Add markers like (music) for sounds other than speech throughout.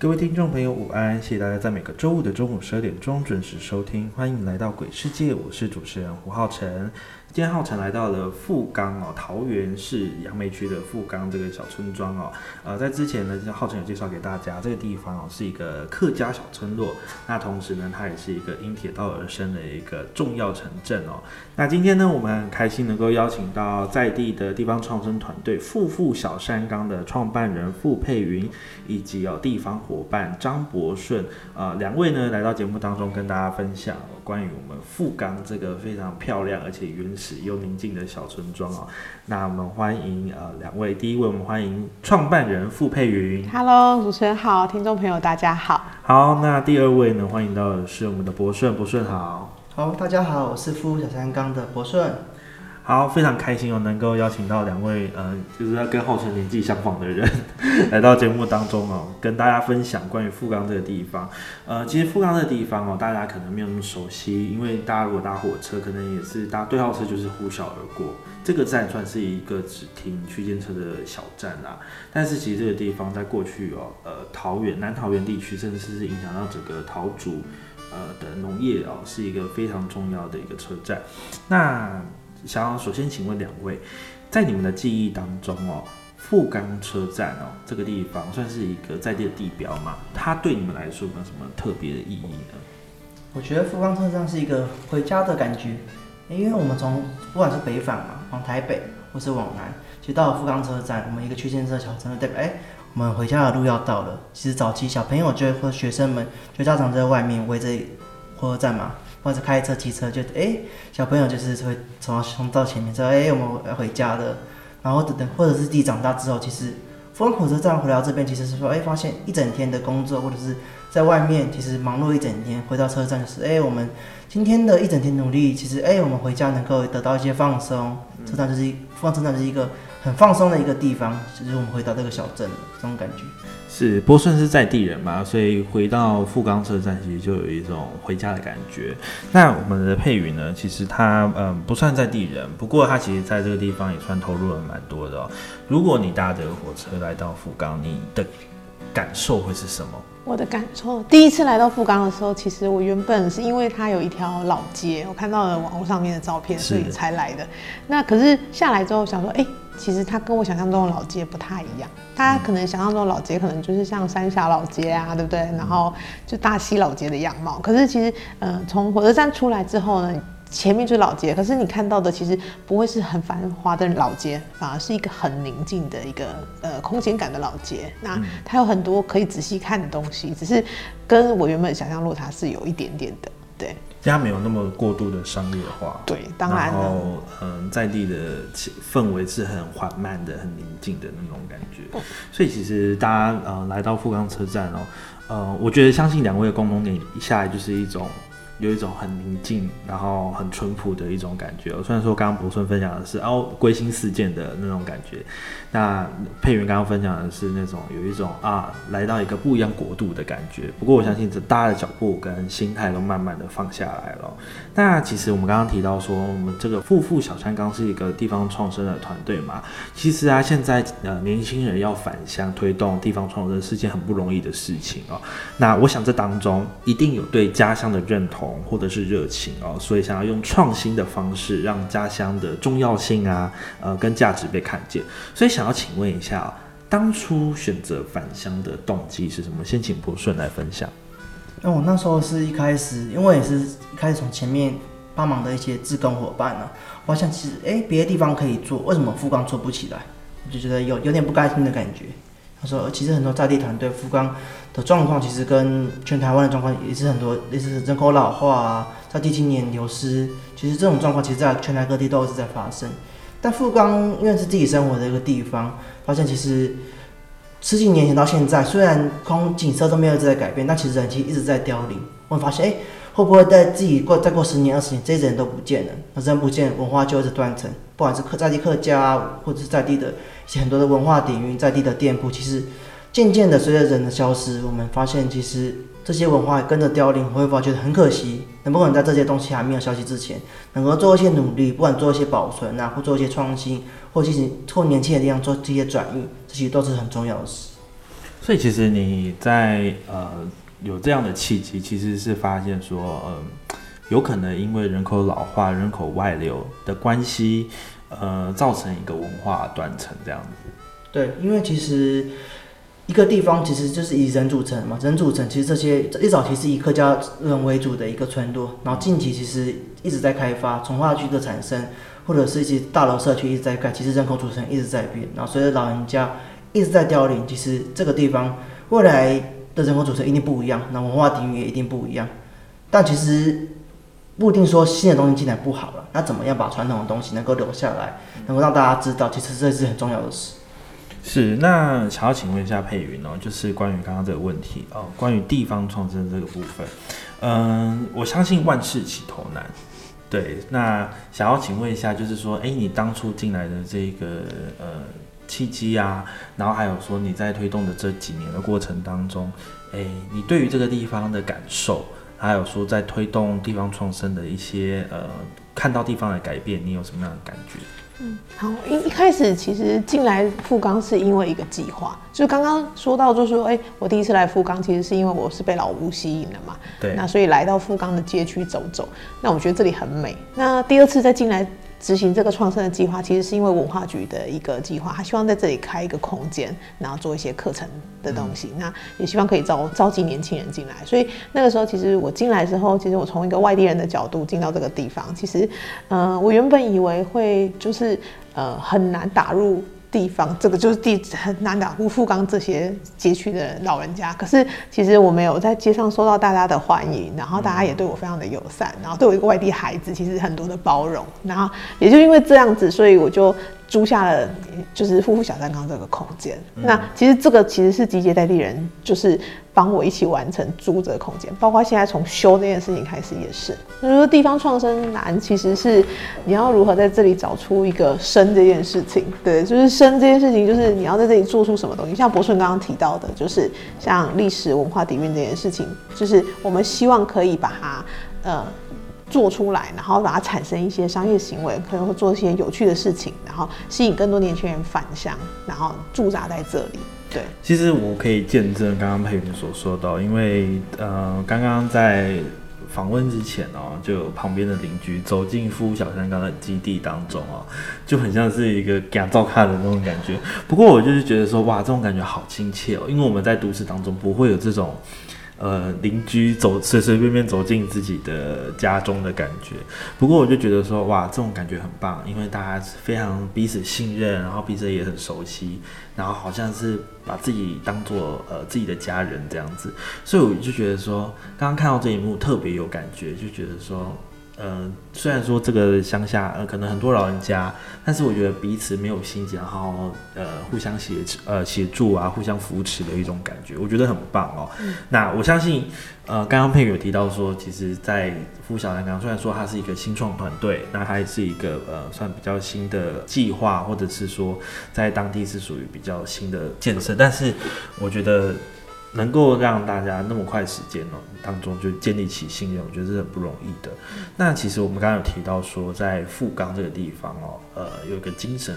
各位听众朋友，午安！谢谢大家在每个周五的中午十二点钟准时收听，欢迎来到鬼世界，我是主持人胡浩辰。今天浩辰来到了富冈哦，桃园市杨梅区的富冈这个小村庄哦。呃，在之前呢，浩辰有介绍给大家，这个地方哦是一个客家小村落。那同时呢，它也是一个因铁道而生的一个重要城镇哦。那今天呢，我们很开心能够邀请到在地的地方创生团队富富小山冈的创办人傅佩云，以及哦地方伙伴张博顺啊两位呢来到节目当中跟大家分享关于我们富冈这个非常漂亮而且原始又宁静的小村庄哦。那我们欢迎呃两位，第一位我们欢迎创办人傅佩云。Hello，主持人好，听众朋友大家好。好，那第二位呢，欢迎到的是我们的博顺，博顺好。好，大家好，我是富小山冈的博顺。好，非常开心哦，能够邀请到两位，呃，就是要跟浩辰年纪相仿的人 (laughs) 来到节目当中哦，跟大家分享关于富冈这个地方。呃，其实富冈这个地方哦，大家可能没有那么熟悉，因为大家如果搭火车，可能也是搭对号车，就是呼啸而过。这个站算是一个只停区间车的小站啦，但是其实这个地方在过去哦，呃，桃园南桃园地区，甚至是影响到整个桃竹呃的农业哦，是一个非常重要的一个车站。那想要首先请问两位，在你们的记忆当中哦，富冈车站哦，这个地方算是一个在地的地标嘛？它对你们来说有没有什么特别的意义呢？我觉得富冈车站是一个回家的感觉，因为我们从不管是北返嘛，往台北或是往南，其实到了富冈车站，我们一个区间车小真的代表，哎、我们回家的路要到了。其实早期小朋友就会或学生们，就家长在外面围着火车站嘛，或者开车、骑车，就哎、小朋友就是会从冲到前面说，哎、我们要回家的。然后等等，或者是自己长大之后，其实从火车站回到这边，其实是说，哎、发现一整天的工作，或者是在外面其实忙碌一整天，回到车站就是，哎、我们今天的一整天努力，其实，哎、我们回家能够得到一些放松。车站就是一富冈车站就是一个很放松的一个地方，就是我们回到这个小镇这种感觉。是波顺是在地人嘛，所以回到富冈车站，其实就有一种回家的感觉。那我们的佩宇呢，其实他嗯不算在地人，不过他其实在这个地方也算投入了蛮多的哦。如果你搭这个火车来到富冈，你的感受会是什么？我的感受，第一次来到富冈的时候，其实我原本是因为它有一条老街，我看到了网络上面的照片，所以才来的。那可是下来之后想说，哎、其实它跟我想象中的老街不太一样。大家可能想象中的老街可能就是像三峡老街啊，对不对？然后就大溪老街的样貌。可是其实，呃，从火车站出来之后呢，前面就是老街，可是你看到的其实不会是很繁华的老街，反而是一个很宁静的一个呃空间感的老街。那它有很多可以仔细看的东西，只是跟我原本想象落差是有一点点的。对它没有那么过度的商业化。对，当然了，然后，嗯，在地的氛围是很缓慢的、很宁静的那种感觉。所以其实大家呃来到富冈车站哦，呃，我觉得相信两位的共同点一下来就是一种有一种很宁静，然后很淳朴的一种感觉。虽然说刚刚博顺分享的是哦归心似箭的那种感觉，那佩云刚刚分享的是那种有一种啊来到一个不一样国度的感觉。不过我相信这大家的脚步跟心态都慢慢的放下来了。那其实我们刚刚提到说，我们这个富富小山刚是一个地方创生的团队嘛。其实啊，现在呃年轻人要返乡推动地方创生是件很不容易的事情哦。那我想这当中一定有对家乡的认同或者是热情哦，所以想要用创新的方式让家乡的重要性啊，呃跟价值被看见。所以想要请问一下、哦，当初选择返乡的动机是什么？先请博顺来分享。那我那时候是一开始，因为也是一开始从前面帮忙的一些志工伙伴呢、我想其实哎别的地方可以做，为什么富冈做不起来？我就觉得有有点不甘心的感觉。他说，其实很多在地团队富冈的状况，其实跟全台湾的状况也是很多，类似人口老化啊，在地青年流失，其实这种状况其实在全台各地都是在发生。但富冈因为是自己生活的一个地方，发现其实十几年前到现在，虽然空景色都没有在改变，但其实人其实一直在凋零。我们发现，哎、会不会在自己过再过十年、二十年，这些人都不见了？那人不见，文化就一直断层。不管是客在地客家，或者是在地的很多的文化底蕴，在地的店铺，其实渐渐的随着人的消失，我们发现其实这些文化也跟着凋零，会发觉得很可惜。能不能在这些东西还没有消息之前，能够做一些努力，不管做一些保存啊，或做一些创新，或进行或年轻的地方做这些转移，这些都是很重要的事。所以其实你在呃有这样的契机，其实是发现说，嗯、有可能因为人口老化、人口外流的关系，呃，造成一个文化断层这样子。对，因为其实一个地方其实就是以人组成嘛，人组成其实这些一早期是以客家人为主的一个村落，然后近期其实一直在开发，从化区的产生，或者是一些大楼社区一直在盖，其实人口组成一直在变，然后随着老人家一直在凋零，其实这个地方未来的人口组成一定不一样，那文化底蕴也一定不一样，但其实。不一定说新的东西进来不好，那怎么样把传统的东西能够留下来，能够让大家知道，其实这是很重要的事。是，那想要请问一下佩云哦，就是关于刚刚这个问题哦，关于地方创生这个部分，嗯，我相信万事起头难，对，那想要请问一下，就是说，哎，你当初进来的这个呃契机啊，然后还有说你在推动的这几年的过程当中，哎，你对于这个地方的感受，还有说在推动地方创生的一些呃，看到地方的改变，你有什么样的感觉？嗯好，一一开始其实进来富冈是因为一个计划，就刚刚说到，就是说，哎、我第一次来富冈，其实是因为我是被老屋吸引的嘛，对那所以来到富冈的街区走走，那我觉得这里很美。那第二次再进来执行这个创生的计划，其实是因为文化局的一个计划，他希望在这里开一个空间，然后做一些课程的东西，那也希望可以招召集年轻人进来。所以那个时候，其实我进来之后，其实我从一个外地人的角度进到这个地方，其实，呃，我原本以为会就是呃很难打入。地方这个就是地很难打呼富冈这些街区的老人家，可是其实我没有在街上受到大家的欢迎，然后大家也对我非常的友善，然后对我一个外地孩子其实很多的包容，然后也就因为这样子，所以我就租下了就是夫妇小三缸这个空间。那其实这个其实是集结在地人，就是帮我一起完成租这个空间，包括现在从修这件事情开始也是。就是说地方创生难，其实是你要如何在这里找出一个生这件事情。对，就是生这件事情，就是你要在这里做出什么东西。像博顺刚刚提到的，就是像历史文化底蕴这件事情，就是我们希望可以把它呃。做出来，然后把它产生一些商业行为，可能会做一些有趣的事情，然后吸引更多年轻人返乡，然后驻扎在这里。对，其实我可以见证刚刚佩云所说到，因为呃，刚刚在访问之前哦，就有旁边的邻居走进夫小山刚的基地当中哦，就很像是一个改造看的那种感觉。不过我就是觉得说，哇，这种感觉好亲切哦，因为我们在都市当中不会有这种。呃，邻居走随随便便走进自己的家中的感觉，不过我就觉得说，哇，这种感觉很棒，因为大家非常彼此信任，然后彼此也很熟悉，然后好像是把自己当做呃自己的家人这样子，所以我就觉得说，刚刚看到这一幕特别有感觉，就觉得说，呃，虽然说这个乡下呃可能很多老人家，但是我觉得彼此没有心结，然后呃互相协呃协助啊，互相扶持的一种感觉，我觉得很棒哦。那我相信，呃，刚刚佩宇有提到说，其实，在富小南港虽然说它是一个新创团队，那它也是一个呃算比较新的计划，或者是说在当地是属于比较新的建设，但是我觉得能够让大家那么快时间哦当中就建立起信任，我觉得是很不容易的。那其实我们刚刚有提到说，在富冈这个地方哦，呃，有一个精神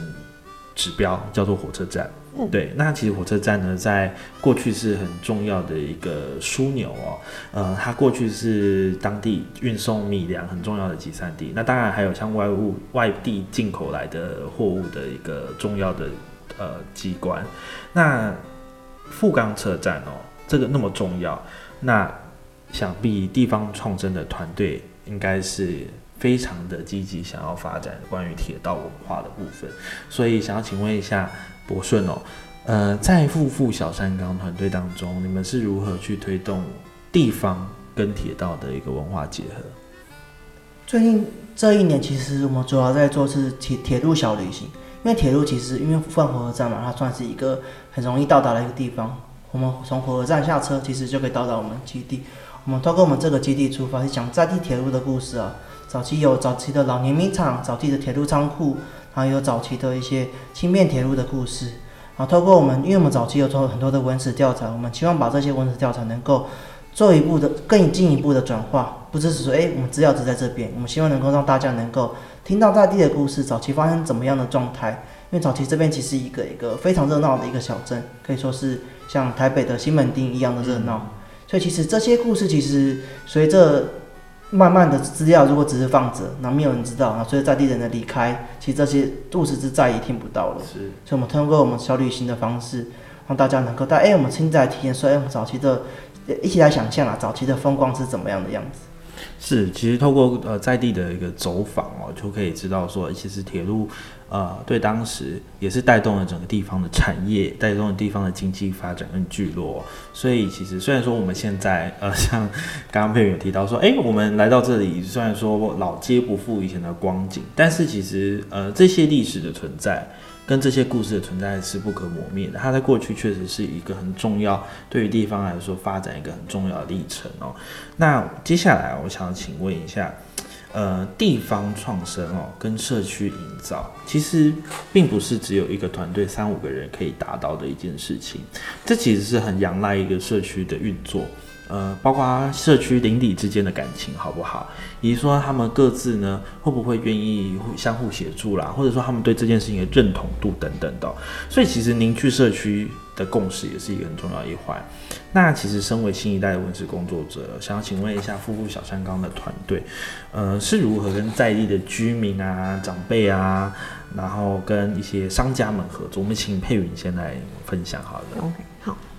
指标叫做火车站。对，那其实火车站呢，在过去是很重要的一个枢纽哦。呃，它过去是当地运送米粮很重要的集散地。那当然还有像外物外地进口来的货物的一个重要的呃机关。那富冈车站哦，这个那么重要，那想必地方创生的团队应该是非常的积极，想要发展关于铁道文化的部分。所以想要请问一下博顺哦，呃，在富富小山岗团队当中，你们是如何去推动地方跟铁道的一个文化结合？最近这一年，其实我们主要在做是铁铁路小旅行，因为铁路其实因为放火车站嘛，它算是一个很容易到达的一个地方。我们从火车站下车，其实就可以到达我们基地。我们透过我们这个基地出发，是讲在地铁路的故事啊。早期有早期的老年米厂，早期的铁路仓库，然后有早期的一些轻便铁路的故事。然后透过我们，因为我们早期有做很多的文史调查，我们希望把这些文史调查能够做一步的更进一步的转化，不只是说，哎，我们资料只在这边，我们希望能够让大家能够听到在地的故事，早期发生怎么样的状态。因为早期这边其实一个一个非常热闹的一个小镇，可以说是像台北的西门町一样的热闹。所以其实这些故事其实随着慢慢的资料，如果只是放着，那没有人知道，那，随着在地人的离开，其实这些故事是再也听不到了。是，所以我们通过我们小旅行的方式，让大家能够带哎，我们亲自来体验，说哎，我们早期的一起来想象啊，早期的风光是怎么样的样子。是，其实透过呃在地的一个走访哦，就可以知道说，其实铁路。呃，对，当时也是带动了整个地方的产业，带动了地方的经济发展跟聚落。所以其实虽然说我们现在呃，像刚刚佩有提到说，哎，我们来到这里，虽然说老街不复以前的光景，但是其实呃，这些历史的存在跟这些故事的存在是不可磨灭的。它在过去确实是一个很重要，对于地方来说发展一个很重要的历程哦。那接下来我想请问一下。呃，地方创生哦，跟社区营造，其实并不是只有一个团队三五个人可以达到的一件事情。这其实是很仰赖一个社区的运作，呃，包括社区邻里之间的感情好不好，以及说他们各自呢会不会愿意相互协助啦，或者说他们对这件事情的认同度等等的。所以其实凝聚社区的共识也是一个很重要一环。那其实，身为新一代的文史工作者，想要请问一下夫妇小山岗的团队，呃，是如何跟在地的居民啊、长辈啊，然后跟一些商家们合作？我们请佩云先来分享好了。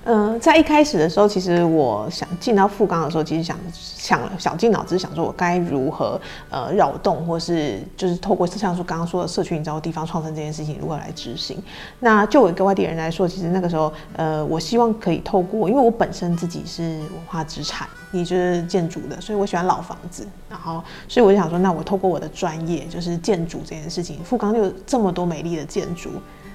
嗯，在一开始的时候，其实我想进到富冈的时候，其实想想了，想尽脑汁想说，我该如何呃扰动，或是就是透过像说刚刚说的社区营造、地方创生这件事情如何来执行。那就我一个外地人来说，其实那个时候，呃，我希望可以透过，因为我本身自己是文化资产，也就是建筑的，所以我喜欢老房子。然后，所以我就想说，那我透过我的专业，就是建筑这件事情，富冈有这么多美丽的建筑。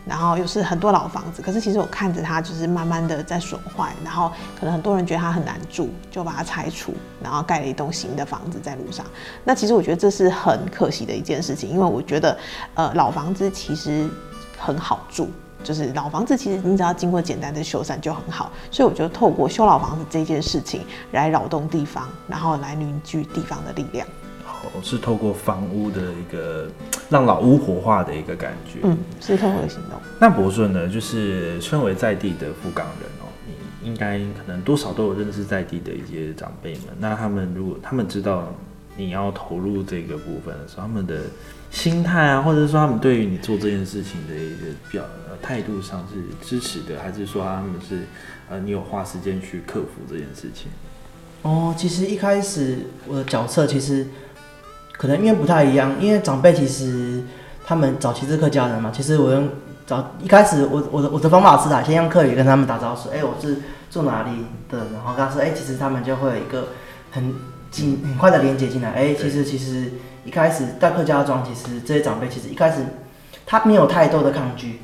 然后又是很多老房子，可是其实我看着它就是慢慢的在损坏，然后可能很多人觉得它很难住，就把它拆除，然后盖了一栋新的房子在路上。那其实我觉得这是很可惜的一件事情，因为我觉得，呃，老房子其实很好住，就是老房子其实你只要经过简单的修缮就很好。所以我觉得透过修老房子这件事情来扰动地方，然后来凝聚地方的力量。是透过房屋的一个让老屋活化的一个感觉，嗯，是透过行动。那博顺呢，就是身为在地的富冈人哦，你应该可能多少都有认识在地的一些长辈们。那他们如果他们知道你要投入这个部分的时候，他们的心态啊，或者说他们对于你做这件事情的一个表态度上是支持的，还是说他们是呃你有花时间去克服这件事情？哦，其实一开始我的角色其实。可能因为不太一样，因为长辈其实他们早期是客家人嘛。其实我用早一开始，我我的我的方法是啊，先用客语跟他们打招呼，哎，我是住哪里的，然后跟他说，哎，其实他们就会有一个很紧很快的连接进来。哎，其实其实一开始在客家庄，其实这些长辈其实一开始他没有太多的抗拒，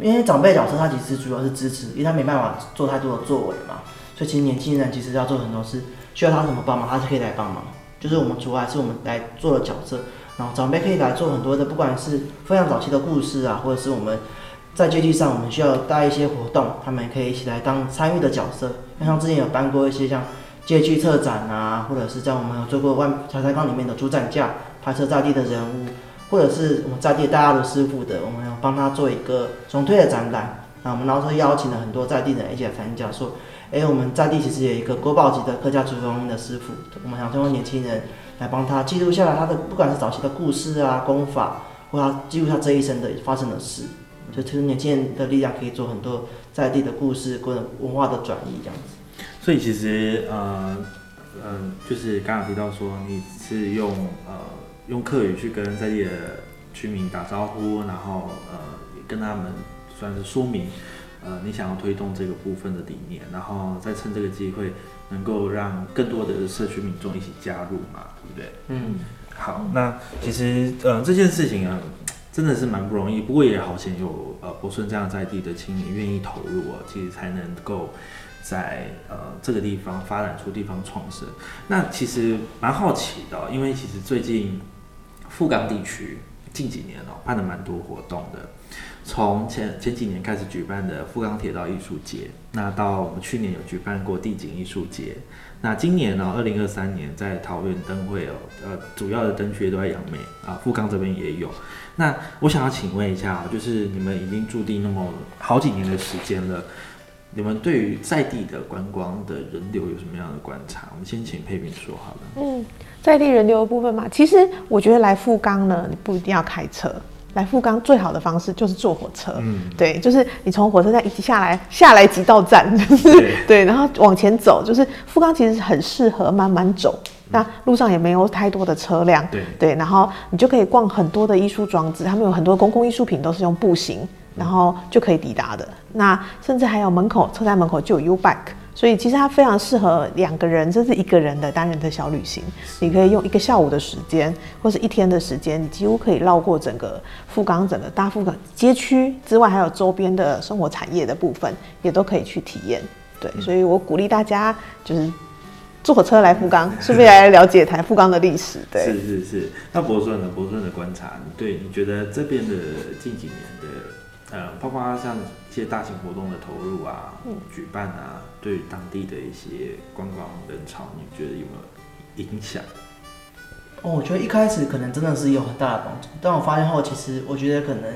因为长辈角色他其实主要是支持，因为他没办法做太多的作为嘛。所以其实年轻人其实要做很多事，需要他怎么帮忙，他就可以来帮忙。就是我们主要是我们来做的角色，然后长辈可以来做很多的，不管是非常早期的故事啊，或者是我们在街区上我们需要带一些活动，他们也可以一起来当参与的角色。像之前有办过一些像街区特展啊，或者是在我们有做过万茶台缸里面的主展架，拍摄在地的人物，或者是我们在地大家的师傅的，我们要帮他做一个总推的展览。那我们然后邀请了很多在地人一起来参加，说。哎，我们在地其实有一个国宝级的客家厨房的师傅，我们想通过年轻人来帮他记录下来他的不管是早期的故事啊、功法，或他记录他这一生的发生的事，就其实年轻人的力量可以做很多在地的故事或者文化的转移这样子。所以其实呃，嗯，就是刚刚提到说你是用呃用客语去跟在地的居民打招呼，然后呃跟他们算是说明，呃你想要推动这个部分的理念，然后再趁这个机会能够让更多的社区民众一起加入嘛，对不对？嗯，好，那其实呃这件事情啊，真的是蛮不容易，不过也好险有呃博顺这样在地的青年愿意投入哦，其实才能够在呃这个地方发展出地方创生。那其实蛮好奇的哦、因为其实最近富冈地区近几年哦办了蛮多活动的。从前前几年开始举办的富冈铁道艺术节，那到我们去年有举办过地景艺术节，那今年呢，二零二三年在桃园灯会哦，呃，主要的灯区都在杨梅啊，富冈这边也有。那我想要请问一下，就是你们已经驻地那么好几年的时间了，你们对于在地的观光的人流有什么样的观察？我们先请佩萍说好了。嗯，在地人流的部分嘛，其实我觉得来富冈呢，你不一定要开车。来富冈最好的方式就是坐火车，嗯。对，就是你从火车站一下来，下来几道站，就是。对 (laughs) 对，然后往前走，就是富冈其实很适合慢慢走，那路上也没有太多的车辆，对。对，然后你就可以逛很多的艺术装置，他们有很多公共艺术品都是用步行，然后就可以抵达的。那甚至还有门口车站门口就有 U Bike，所以其实它非常适合两个人甚至一个人的单人的小旅行。你可以用一个下午的时间，或是一天的时间，你几乎可以绕过整个富冈整个大富冈街区之外，还有周边的生活产业的部分，也都可以去体验。对，所以我鼓励大家就是坐火车来富冈，顺便来了解台富冈的历史。对。是是是。那博顺呢？博顺的观察，你对你觉得这边的近几年的呃，包括像一些大型活动的投入啊、举办啊，对当地的一些观光人潮，你觉得有没有影响？哦，我觉得一开始可能真的是有很大的帮助，但我发现后，其实我觉得可能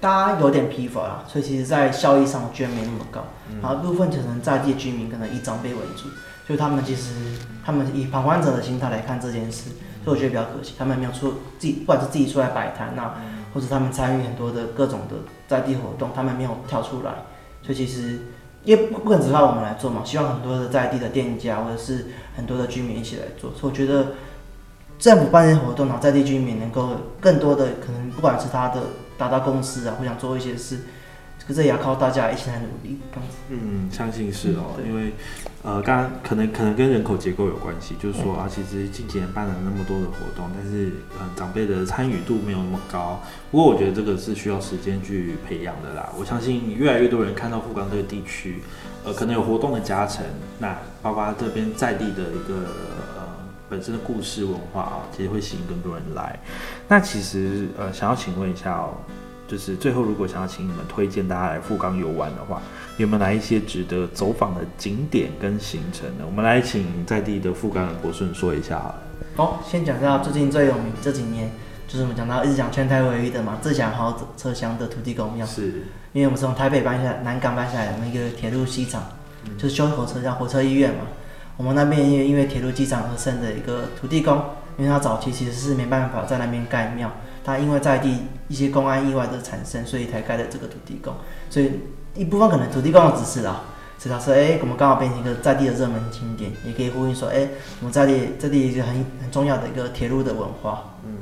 大家有点疲乏啦，所以其实在效益上我觉得没那么高。然后部分可能在地的居民可能以长辈为主，所以他们其实他们以旁观者的心态来看这件事，所以我觉得比较可惜，他们没有出自己，不管是自己出来摆摊呐，或者他们参与很多的各种的在地活动，他们没有跳出来，所以其实。也不不可能只靠我们来做嘛，希望很多的在地的店家或者是很多的居民一起来做，所以我觉得政府办这些活动，然后在地居民能够更多的可能，不管是他的达到公司啊，或想做一些事，可这也要靠大家一起来努力，这样子。嗯，相信是哦，对因为呃，刚刚可能可能跟人口结构有关系，就是说啊，其实近几年办了那么多的活动，但是呃，长辈的参与度没有那么高。不过我觉得这个是需要时间去培养的啦。我相信越来越多人看到富冈这个地区，呃，可能有活动的加成，那包括这边在地的一个呃本身的故事文化啊，其实会吸引更多人来。那其实呃，想要请问一下哦，就是最后如果想要请你们推荐大家来富冈游玩的话，有没有哪一些值得走访的景点跟行程呢？我们来请在地的富冈的博顺说一下好了。好，先讲到最近最有名这几年，就是我们讲到一直讲全台唯一的嘛，自强号车厢的土地公庙，是，因为我们是从台北搬下来，南港搬下来的那个铁路西厂，就是修火车叫火车医院嘛。我们那边因为因为铁路机厂而生的一个土地公，因为他早期其实是没办法在那边盖庙，他因为在地一些公安意外的产生，所以才盖了这个土地公。所以一部分可能土地公的指示啦，是他说，哎、我们刚好变成一个在地的热门景点，也可以呼应说，哎、我们在地在地一个很很重要的一个铁路的文化。嗯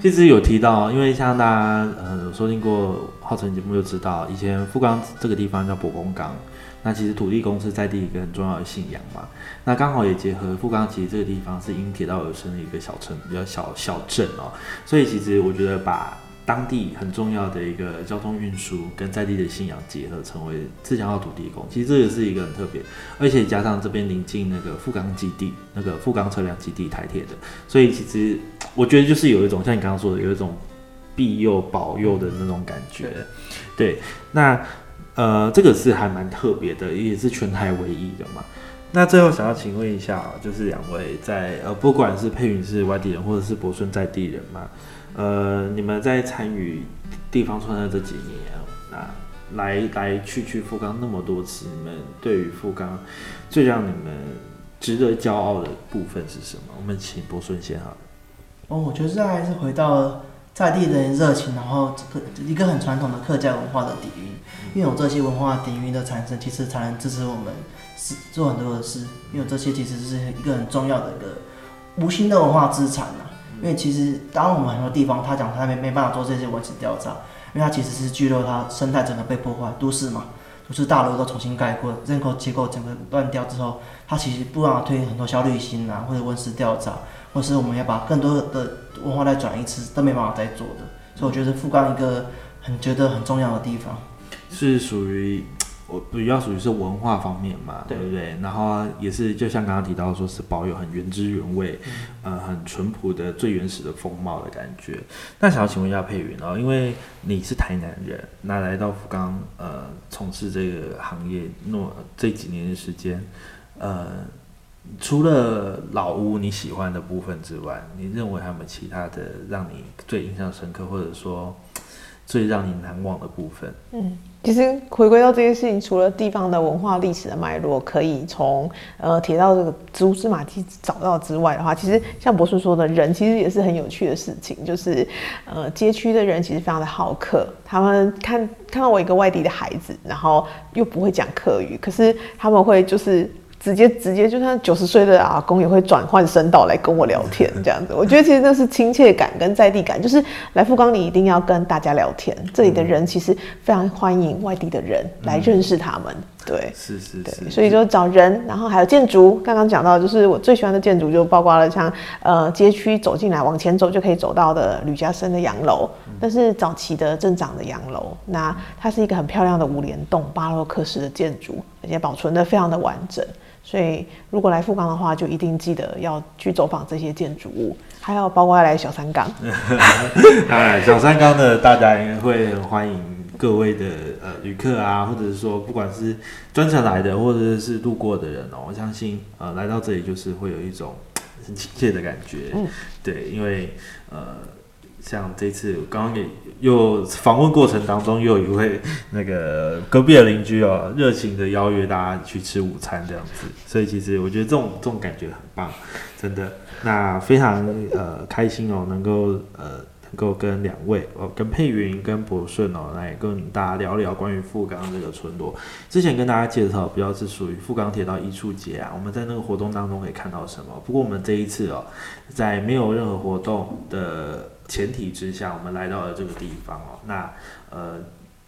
其实有提到，因为像大家呃有收听过浩辰节目就知道，以前富冈这个地方叫博公港，那其实土地公是在地一个很重要的信仰嘛。那刚好也结合富冈，其实这个地方是因铁道而生的一个小城，比较小小镇哦。所以其实我觉得把当地很重要的一个交通运输跟在地的信仰结合，成为自强号土地公，其实这也是一个很特别，而且加上这边临近那个富冈基地，那个富冈车辆基地台铁的，所以其实我觉得就是有一种像你刚刚说的，有一种庇佑保佑的那种感觉。对，那呃，这个是还蛮特别的，也是全台唯一的嘛。那最后想要请问一下，就是两位在呃，不管是佩云是外地人，或者是博顺在地人嘛，呃，你们在参与地方创生这几年，那来来去去富冈那么多次，你们对于富冈最让你们值得骄傲的部分是什么？我们请博顺先好了。哦，我觉得这还是回到在地的热情，然后这个一个很传统的客家文化的底蕴。因为有这些文化底蕴的产生，其实才能支持我们是做很多的事。因为这些其实是一个很重要的一个无形的文化资产呐。因为其实当我们很多地方，他讲他没没办法做这些文史调查，因为他其实是聚落，他生态整个被破坏，都市嘛，不是大楼都重新盖过，人口结构整个乱掉之后，它其实不让推很多效率性啊，或者温室调查，或是我们要把更多的文化再转移，其实都没办法再做的。所以我觉得富冈一个很觉得很重要的地方。是属于我比较属于是文化方面嘛，对不对？然后也是就像刚刚提到说是保有很原汁原味，呃，很淳朴的最原始的风貌的感觉。那想要请问一下佩云哦，因为你是台南人，那来到福冈呃从事这个行业，诺这几年的时间，呃，除了老屋你喜欢的部分之外，你认为还有没有其他的让你最印象深刻，或者说最让你难忘的部分？嗯，其实回归到这件事情，除了地方的文化历史的脉络可以从呃铁道这个蛛丝马迹找到之外的话，其实像博士说的人，其实也是很有趣的事情。就是呃街区的人其实非常的好客，他们看看到我一个外地的孩子，然后又不会讲客语，可是他们会就是。直接直接就算九十岁的阿公也会转换声道来跟我聊天，这样子，我觉得其实那是亲切感跟在地感，就是 (laughs) 来富冈你一定要跟大家聊天，这里的人其实非常欢迎外地的人来认识他们，对，是是对，是，所以就找人，然后还有建筑，刚刚讲到就是我最喜欢的建筑就包括了像呃街区走进来往前走就可以走到的吕家生的洋楼，那是早期的镇长的洋楼，那它是一个很漂亮的五联栋巴洛克式的建筑，而且保存的非常的完整。所以，如果来富冈的话，就一定记得要去走访这些建筑物，还有包括来小三港。(laughs) 当然，小三刚的大家应该会很欢迎各位的呃旅客啊，或者是说不管是专程来的，或者是路过的人哦，我相信呃来到这里就是会有一种很亲切的感觉。嗯，对，因为呃。像这次刚刚也又访问过程当中，又有一位那个隔壁的邻居哦，热情的邀约大家去吃午餐这样子，所以其实我觉得这种这种感觉很棒，真的。那非常呃开心哦，能够呃能够跟两位哦，跟佩云跟博顺哦，来跟大家聊聊关于富冈这个村落。之前跟大家介绍，比较是属于富冈铁道艺术节啊，我们在那个活动当中可以看到什么？不过我们这一次哦，在没有任何活动的。前提之下，我们来到了这个地方哦。那呃，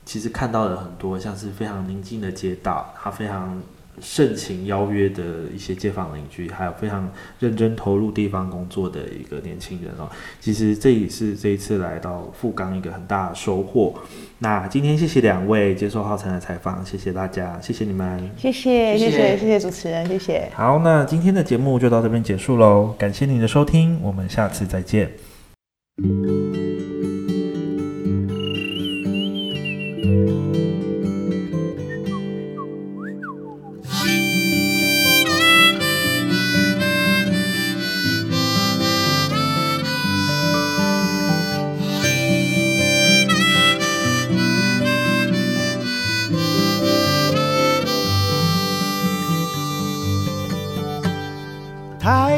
其实看到了很多像是非常宁静的街道，他非常盛情邀约的一些街坊邻居，还有非常认真投入地方工作的一个年轻人哦。其实这也是这一次来到富冈一个很大的收获。那今天谢谢两位接受浩辰的采访，谢谢大家，谢谢你们，谢谢谢谢谢谢主持人，谢谢。好，那今天的节目就到这边结束喽，感谢您的收听，我们下次再见。太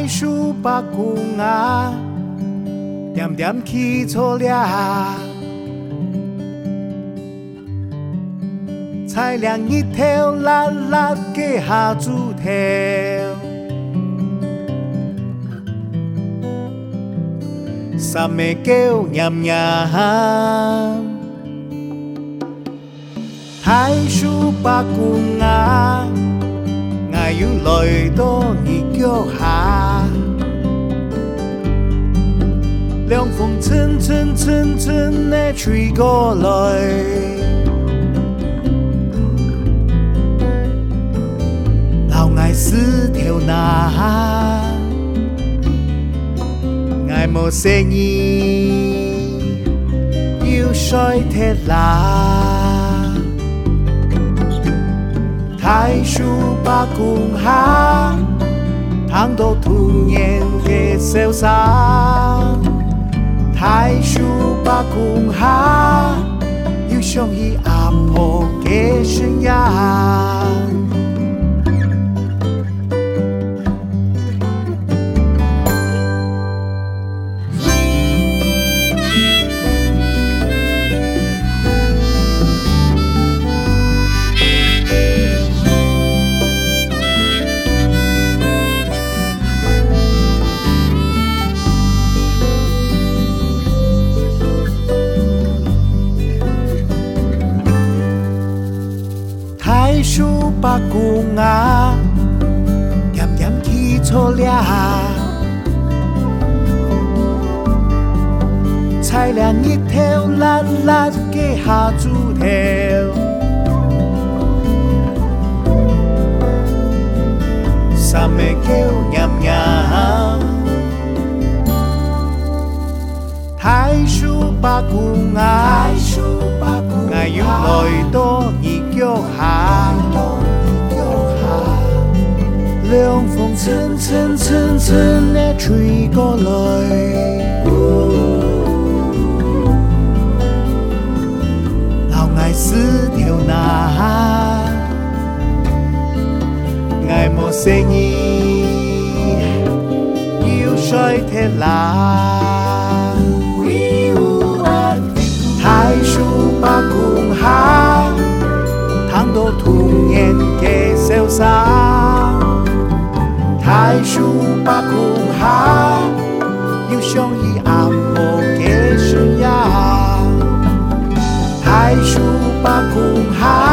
叔把公啊！点点起错了，才亮一条蓝蓝的下竹条，三妹叫娘娘，太叔把公啊，我又来到你脚下。凉风阵阵阵阵地吹过来，老爱是条那，爱无声音，又衰铁啦，太叔把公下，糖都突然的潇洒。太叔把公哈，又想起阿婆的身影。蓝蓝嘅下猪条，三妹叫냠 냠， 太叔把公啊，我要來多你腳下，涼風陣陣陣陣地吹過來。是條那，愛莫聲音，要衰鐵啦。太叔把公下，糖到童年嘅瀟灑。太叔把公下，要相依阿婆嘅信仰。太叔把